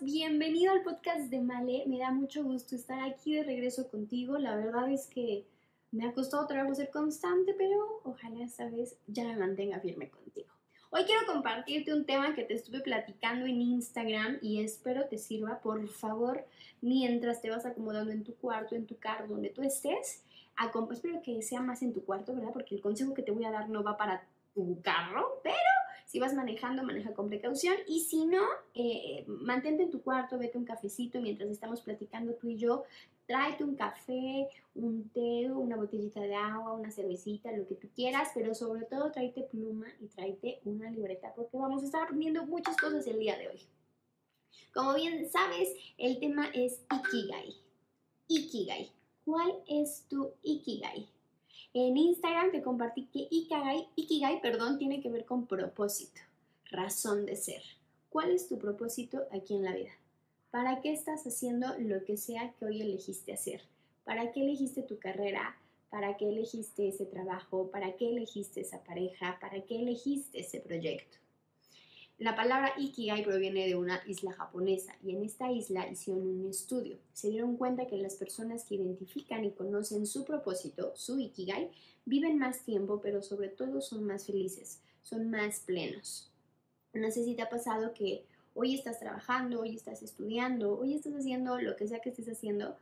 Bienvenido al podcast de Male. Me da mucho gusto estar aquí de regreso contigo. La verdad es que me ha costado trabajo ser constante, pero ojalá esta vez ya me mantenga firme contigo. Hoy quiero compartirte un tema que te estuve platicando en Instagram y espero te sirva. Por favor, mientras te vas acomodando en tu cuarto, en tu carro, donde tú estés, espero que sea más en tu cuarto, ¿verdad? Porque el consejo que te voy a dar no va para tu carro, pero si vas manejando, maneja con precaución y si no, eh, mantente en tu cuarto, vete un cafecito mientras estamos platicando tú y yo. Tráete un café, un té, una botellita de agua, una cervecita, lo que tú quieras, pero sobre todo tráete pluma y tráete una libreta porque vamos a estar aprendiendo muchas cosas el día de hoy. Como bien sabes, el tema es Ikigai. Ikigai. ¿Cuál es tu Ikigai? En Instagram te compartí que Ikigai, Ikigai perdón, tiene que ver con propósito, razón de ser. ¿Cuál es tu propósito aquí en la vida? ¿Para qué estás haciendo lo que sea que hoy elegiste hacer? ¿Para qué elegiste tu carrera? ¿Para qué elegiste ese trabajo? ¿Para qué elegiste esa pareja? ¿Para qué elegiste ese proyecto? La palabra Ikigai proviene de una isla japonesa y en esta isla hicieron un estudio. Se dieron cuenta que las personas que identifican y conocen su propósito, su Ikigai, viven más tiempo, pero sobre todo son más felices, son más plenos. No sé si te ha pasado que hoy estás trabajando, hoy estás estudiando, hoy estás haciendo lo que sea que estés haciendo,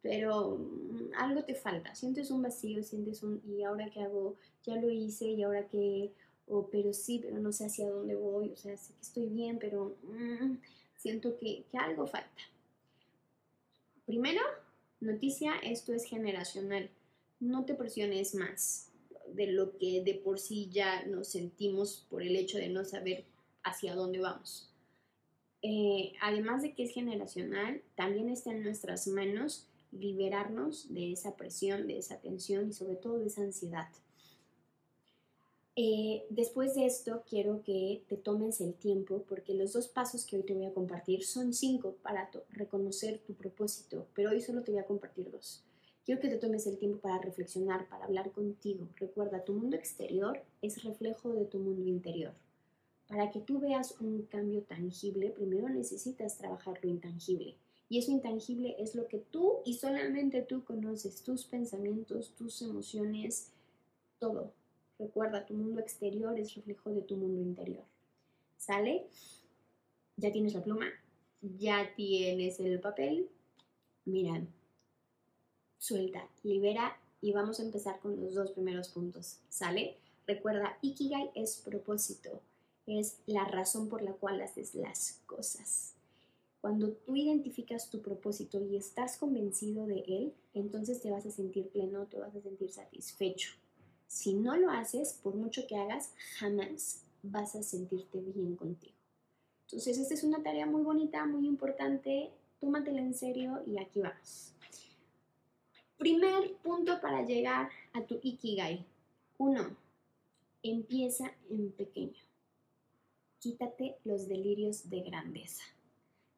pero mm, algo te falta, sientes un vacío, sientes un, ¿y ahora qué hago? Ya lo hice y ahora qué o pero sí, pero no sé hacia dónde voy, o sea, sé que estoy bien, pero mm, siento que, que algo falta. Primero, noticia, esto es generacional. No te presiones más de lo que de por sí ya nos sentimos por el hecho de no saber hacia dónde vamos. Eh, además de que es generacional, también está en nuestras manos liberarnos de esa presión, de esa tensión y sobre todo de esa ansiedad. Eh, después de esto, quiero que te tomes el tiempo porque los dos pasos que hoy te voy a compartir son cinco para reconocer tu propósito, pero hoy solo te voy a compartir dos. Quiero que te tomes el tiempo para reflexionar, para hablar contigo. Recuerda, tu mundo exterior es reflejo de tu mundo interior. Para que tú veas un cambio tangible, primero necesitas trabajar lo intangible. Y eso intangible es lo que tú y solamente tú conoces, tus pensamientos, tus emociones, todo Recuerda, tu mundo exterior es reflejo de tu mundo interior. ¿Sale? Ya tienes la pluma, ya tienes el papel. Mira, suelta, libera y vamos a empezar con los dos primeros puntos. ¿Sale? Recuerda, Ikigai es propósito, es la razón por la cual haces las cosas. Cuando tú identificas tu propósito y estás convencido de él, entonces te vas a sentir pleno, te vas a sentir satisfecho. Si no lo haces, por mucho que hagas, jamás vas a sentirte bien contigo. Entonces, esta es una tarea muy bonita, muy importante. Tómatela en serio y aquí vamos. Primer punto para llegar a tu Ikigai. Uno, empieza en pequeño. Quítate los delirios de grandeza.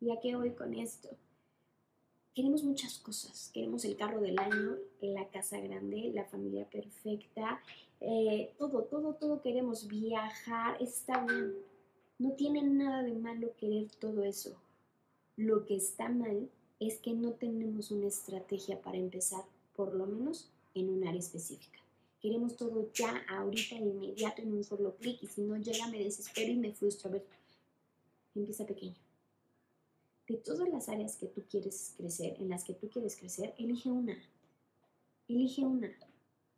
¿Y qué voy con esto? Queremos muchas cosas. Queremos el carro del año, la casa grande, la familia perfecta, eh, todo, todo, todo queremos viajar. Está bien. No tiene nada de malo querer todo eso. Lo que está mal es que no tenemos una estrategia para empezar, por lo menos en un área específica. Queremos todo ya, ahorita, inmediato, en un solo clic, y si no llega me desespero y me frustro. A ver, empieza pequeño de todas las áreas que tú quieres crecer, en las que tú quieres crecer, elige una. Elige una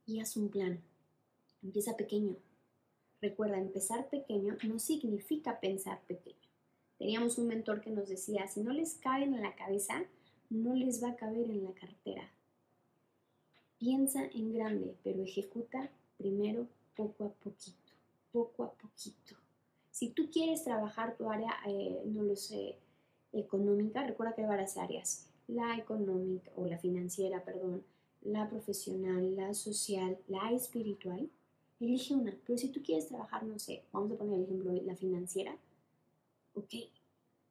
y haz un plan. Empieza pequeño. Recuerda, empezar pequeño no significa pensar pequeño. Teníamos un mentor que nos decía, si no les cabe en la cabeza, no les va a caber en la cartera. Piensa en grande, pero ejecuta primero poco a poquito, poco a poquito. Si tú quieres trabajar tu área, eh, no lo sé, económica, recuerda que hay varias áreas, la económica o la financiera, perdón, la profesional, la social, la espiritual, elige una. Pero si tú quieres trabajar, no sé, vamos a poner el ejemplo la financiera, ok,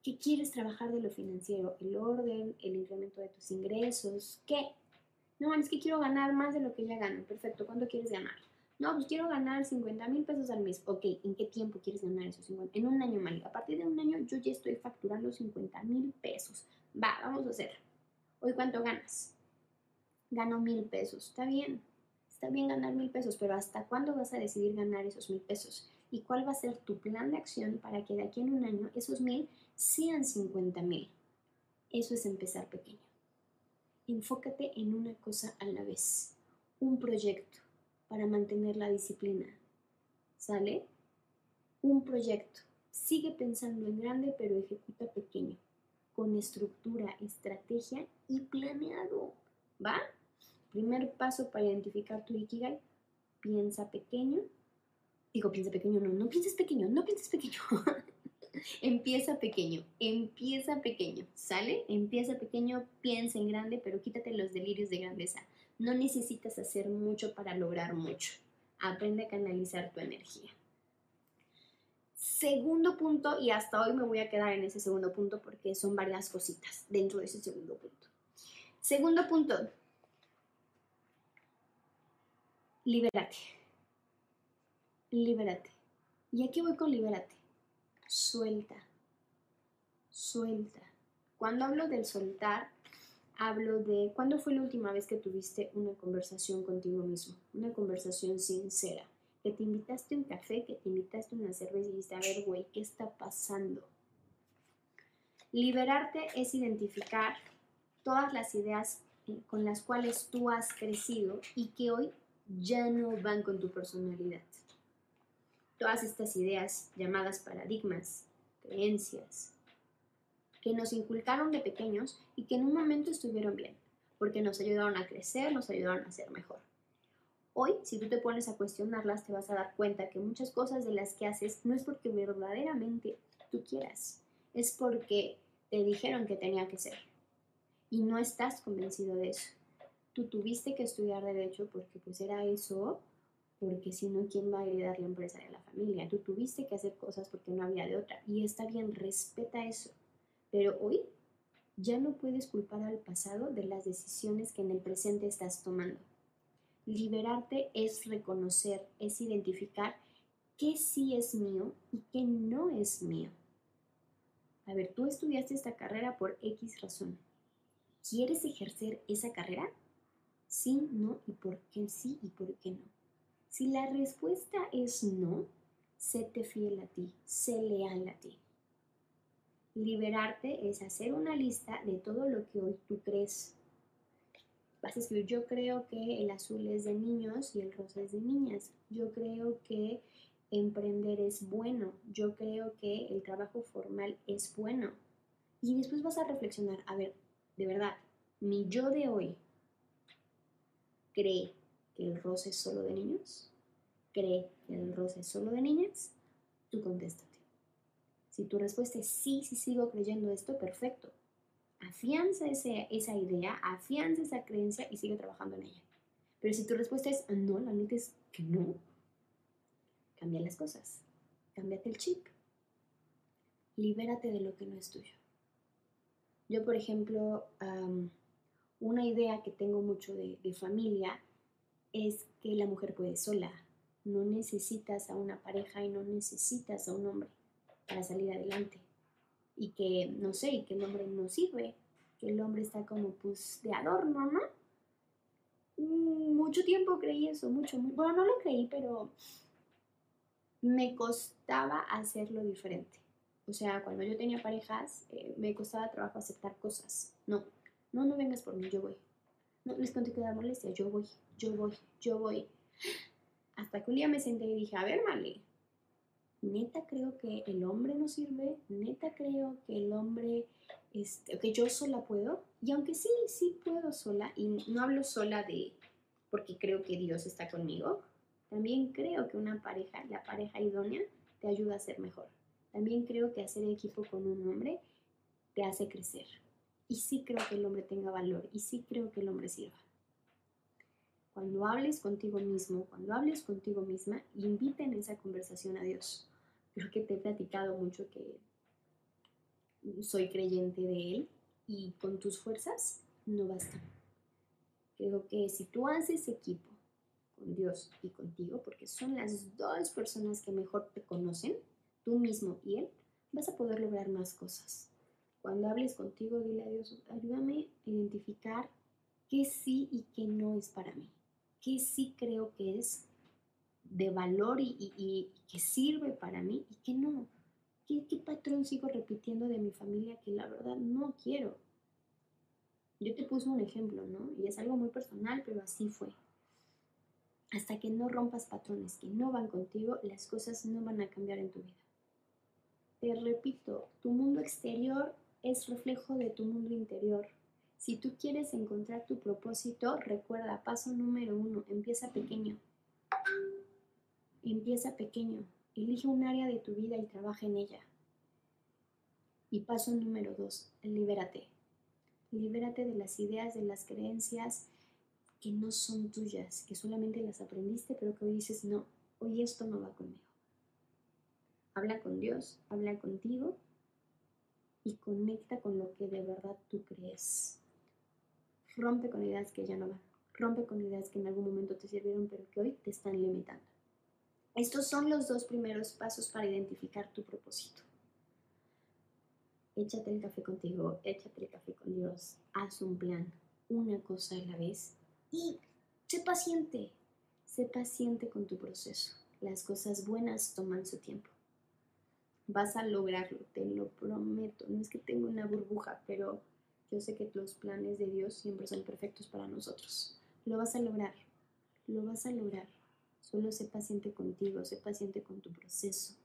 ¿qué quieres trabajar de lo financiero? El orden, el incremento de tus ingresos, ¿qué? No, es que quiero ganar más de lo que ya gano. Perfecto, ¿cuánto quieres ganar? No, pues quiero ganar 50 mil pesos al mes. Ok, ¿en qué tiempo quieres ganar esos 50? En un año, Mali. A partir de un año yo ya estoy facturando 50 mil pesos. Va, vamos a hacer. Hoy, ¿cuánto ganas? Gano mil pesos. Está bien. Está bien ganar mil pesos, pero ¿hasta cuándo vas a decidir ganar esos mil pesos? ¿Y cuál va a ser tu plan de acción para que de aquí en un año esos mil sean 50 mil? Eso es empezar pequeño. Enfócate en una cosa a la vez. Un proyecto para mantener la disciplina. ¿Sale? Un proyecto. Sigue pensando en grande, pero ejecuta pequeño, con estructura, estrategia y planeado. ¿Va? Primer paso para identificar tu Ikigai, piensa pequeño. Digo, piensa pequeño, no, no pienses pequeño, no pienses pequeño. empieza pequeño, empieza pequeño, ¿sale? Empieza pequeño, piensa en grande, pero quítate los delirios de grandeza. No necesitas hacer mucho para lograr mucho. Aprende a canalizar tu energía. Segundo punto, y hasta hoy me voy a quedar en ese segundo punto porque son varias cositas dentro de ese segundo punto. Segundo punto, libérate. Libérate. ¿Y aquí voy con libérate? Suelta. Suelta. Cuando hablo del soltar, hablo de cuándo fue la última vez que tuviste una conversación contigo mismo, una conversación sincera, que te invitaste un café, que te invitaste una cerveza y dijiste, a ver, güey, ¿qué está pasando? Liberarte es identificar todas las ideas eh, con las cuales tú has crecido y que hoy ya no van con tu personalidad. Todas estas ideas llamadas paradigmas, creencias, que nos inculcaron de pequeños y que en un momento estuvieron bien, porque nos ayudaron a crecer, nos ayudaron a ser mejor. Hoy, si tú te pones a cuestionarlas, te vas a dar cuenta que muchas cosas de las que haces no es porque verdaderamente tú quieras, es porque te dijeron que tenía que ser. Y no estás convencido de eso. Tú tuviste que estudiar derecho porque pues era eso, porque si no, ¿quién va a heredar la empresa de la familia? Tú tuviste que hacer cosas porque no había de otra. Y está bien, respeta eso. Pero hoy ya no puedes culpar al pasado de las decisiones que en el presente estás tomando. Liberarte es reconocer, es identificar qué sí es mío y qué no es mío. A ver, tú estudiaste esta carrera por X razón. ¿Quieres ejercer esa carrera? Sí, no y por qué sí y por qué no. Si la respuesta es no, séte fiel a ti, sé leal a ti. Liberarte es hacer una lista de todo lo que hoy tú crees. Vas a escribir, yo creo que el azul es de niños y el rosa es de niñas. Yo creo que emprender es bueno. Yo creo que el trabajo formal es bueno. Y después vas a reflexionar, a ver, de verdad, mi yo de hoy cree que el rosa es solo de niños, cree que el rosa es solo de niñas, tú contesta. Si tu respuesta es sí, sí sigo creyendo esto, perfecto. Afianza esa idea, afianza esa creencia y sigue trabajando en ella. Pero si tu respuesta es no, la neta es que no, cambia las cosas. Cámbiate el chip. Libérate de lo que no es tuyo. Yo, por ejemplo, una idea que tengo mucho de, de familia es que la mujer puede sola. No necesitas a una pareja y no necesitas a un hombre para salir adelante. Y que, no sé, y que el hombre no sirve, que el hombre está como pues de adorno, ¿no? Mm, mucho tiempo creí eso, mucho, muy, bueno, no lo creí, pero me costaba hacerlo diferente. O sea, cuando yo tenía parejas, eh, me costaba trabajo aceptar cosas. No, no, no vengas por mí, yo voy. No les conté que dar molestia, yo voy, yo voy, yo voy. Hasta que un día me senté y dije, a ver, Male, neta creo que el hombre no sirve, neta creo que el hombre, este, que yo sola puedo, y aunque sí, sí puedo sola, y no hablo sola de porque creo que Dios está conmigo, también creo que una pareja, la pareja idónea, te ayuda a ser mejor. También creo que hacer equipo con un hombre te hace crecer. Y sí creo que el hombre tenga valor, y sí creo que el hombre sirva. Cuando hables contigo mismo, cuando hables contigo misma, invita en esa conversación a Dios creo que te he platicado mucho que soy creyente de Él y con tus fuerzas no basta. Creo que si tú haces equipo con Dios y contigo, porque son las dos personas que mejor te conocen, tú mismo y Él, vas a poder lograr más cosas. Cuando hables contigo, dile a Dios, ayúdame a identificar qué sí y qué no es para mí, qué sí creo que es de valor y, que sirve para mí y qué no. ¿Qué, ¿Qué patrón sigo repitiendo de mi familia que la verdad no quiero? Yo te puse un ejemplo, ¿no? Y es algo muy personal, pero así fue. Hasta que no rompas patrones que no van contigo, las cosas no van a cambiar en tu vida. Te repito, tu mundo exterior es reflejo de tu mundo interior. Si tú quieres encontrar tu propósito, recuerda, paso número uno, empieza pequeño. Empieza pequeño. Elige un área de tu vida y trabaja en ella. Y paso número dos, libérate. Libérate de las ideas, de las creencias que no son tuyas, que solamente las aprendiste, pero que hoy dices, no, hoy esto no va conmigo. Habla con Dios, habla contigo y conecta con lo que de verdad tú crees. Rompe con ideas que ya no van. Rompe con ideas que en algún momento te sirvieron, pero que hoy te están limitando. Estos son los dos primeros pasos para identificar tu propósito. Échate el café contigo, échate el café con Dios, haz un plan, una cosa a la vez y sé paciente, sé paciente con tu proceso. Las cosas buenas toman su tiempo. Vas a lograrlo, te lo prometo. No es que tenga una burbuja, pero yo sé que los planes de Dios siempre son perfectos para nosotros. Lo vas a lograr, lo vas a lograr. Solo sé paciente contigo, sé paciente con tu proceso.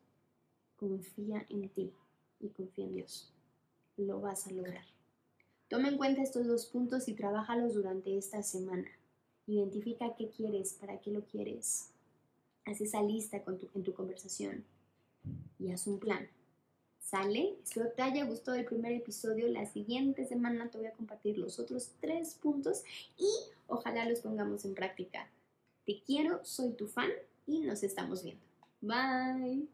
Confía en ti y confía en Dios. Lo vas a lograr. Toma en cuenta estos dos puntos y trabájalos durante esta semana. Identifica qué quieres, para qué lo quieres. Haz esa lista en tu conversación y haz un plan. ¿Sale? Espero te haya gustado el primer episodio. La siguiente semana te voy a compartir los otros tres puntos y ojalá los pongamos en práctica. Te quiero, soy tu fan y nos estamos viendo. Bye.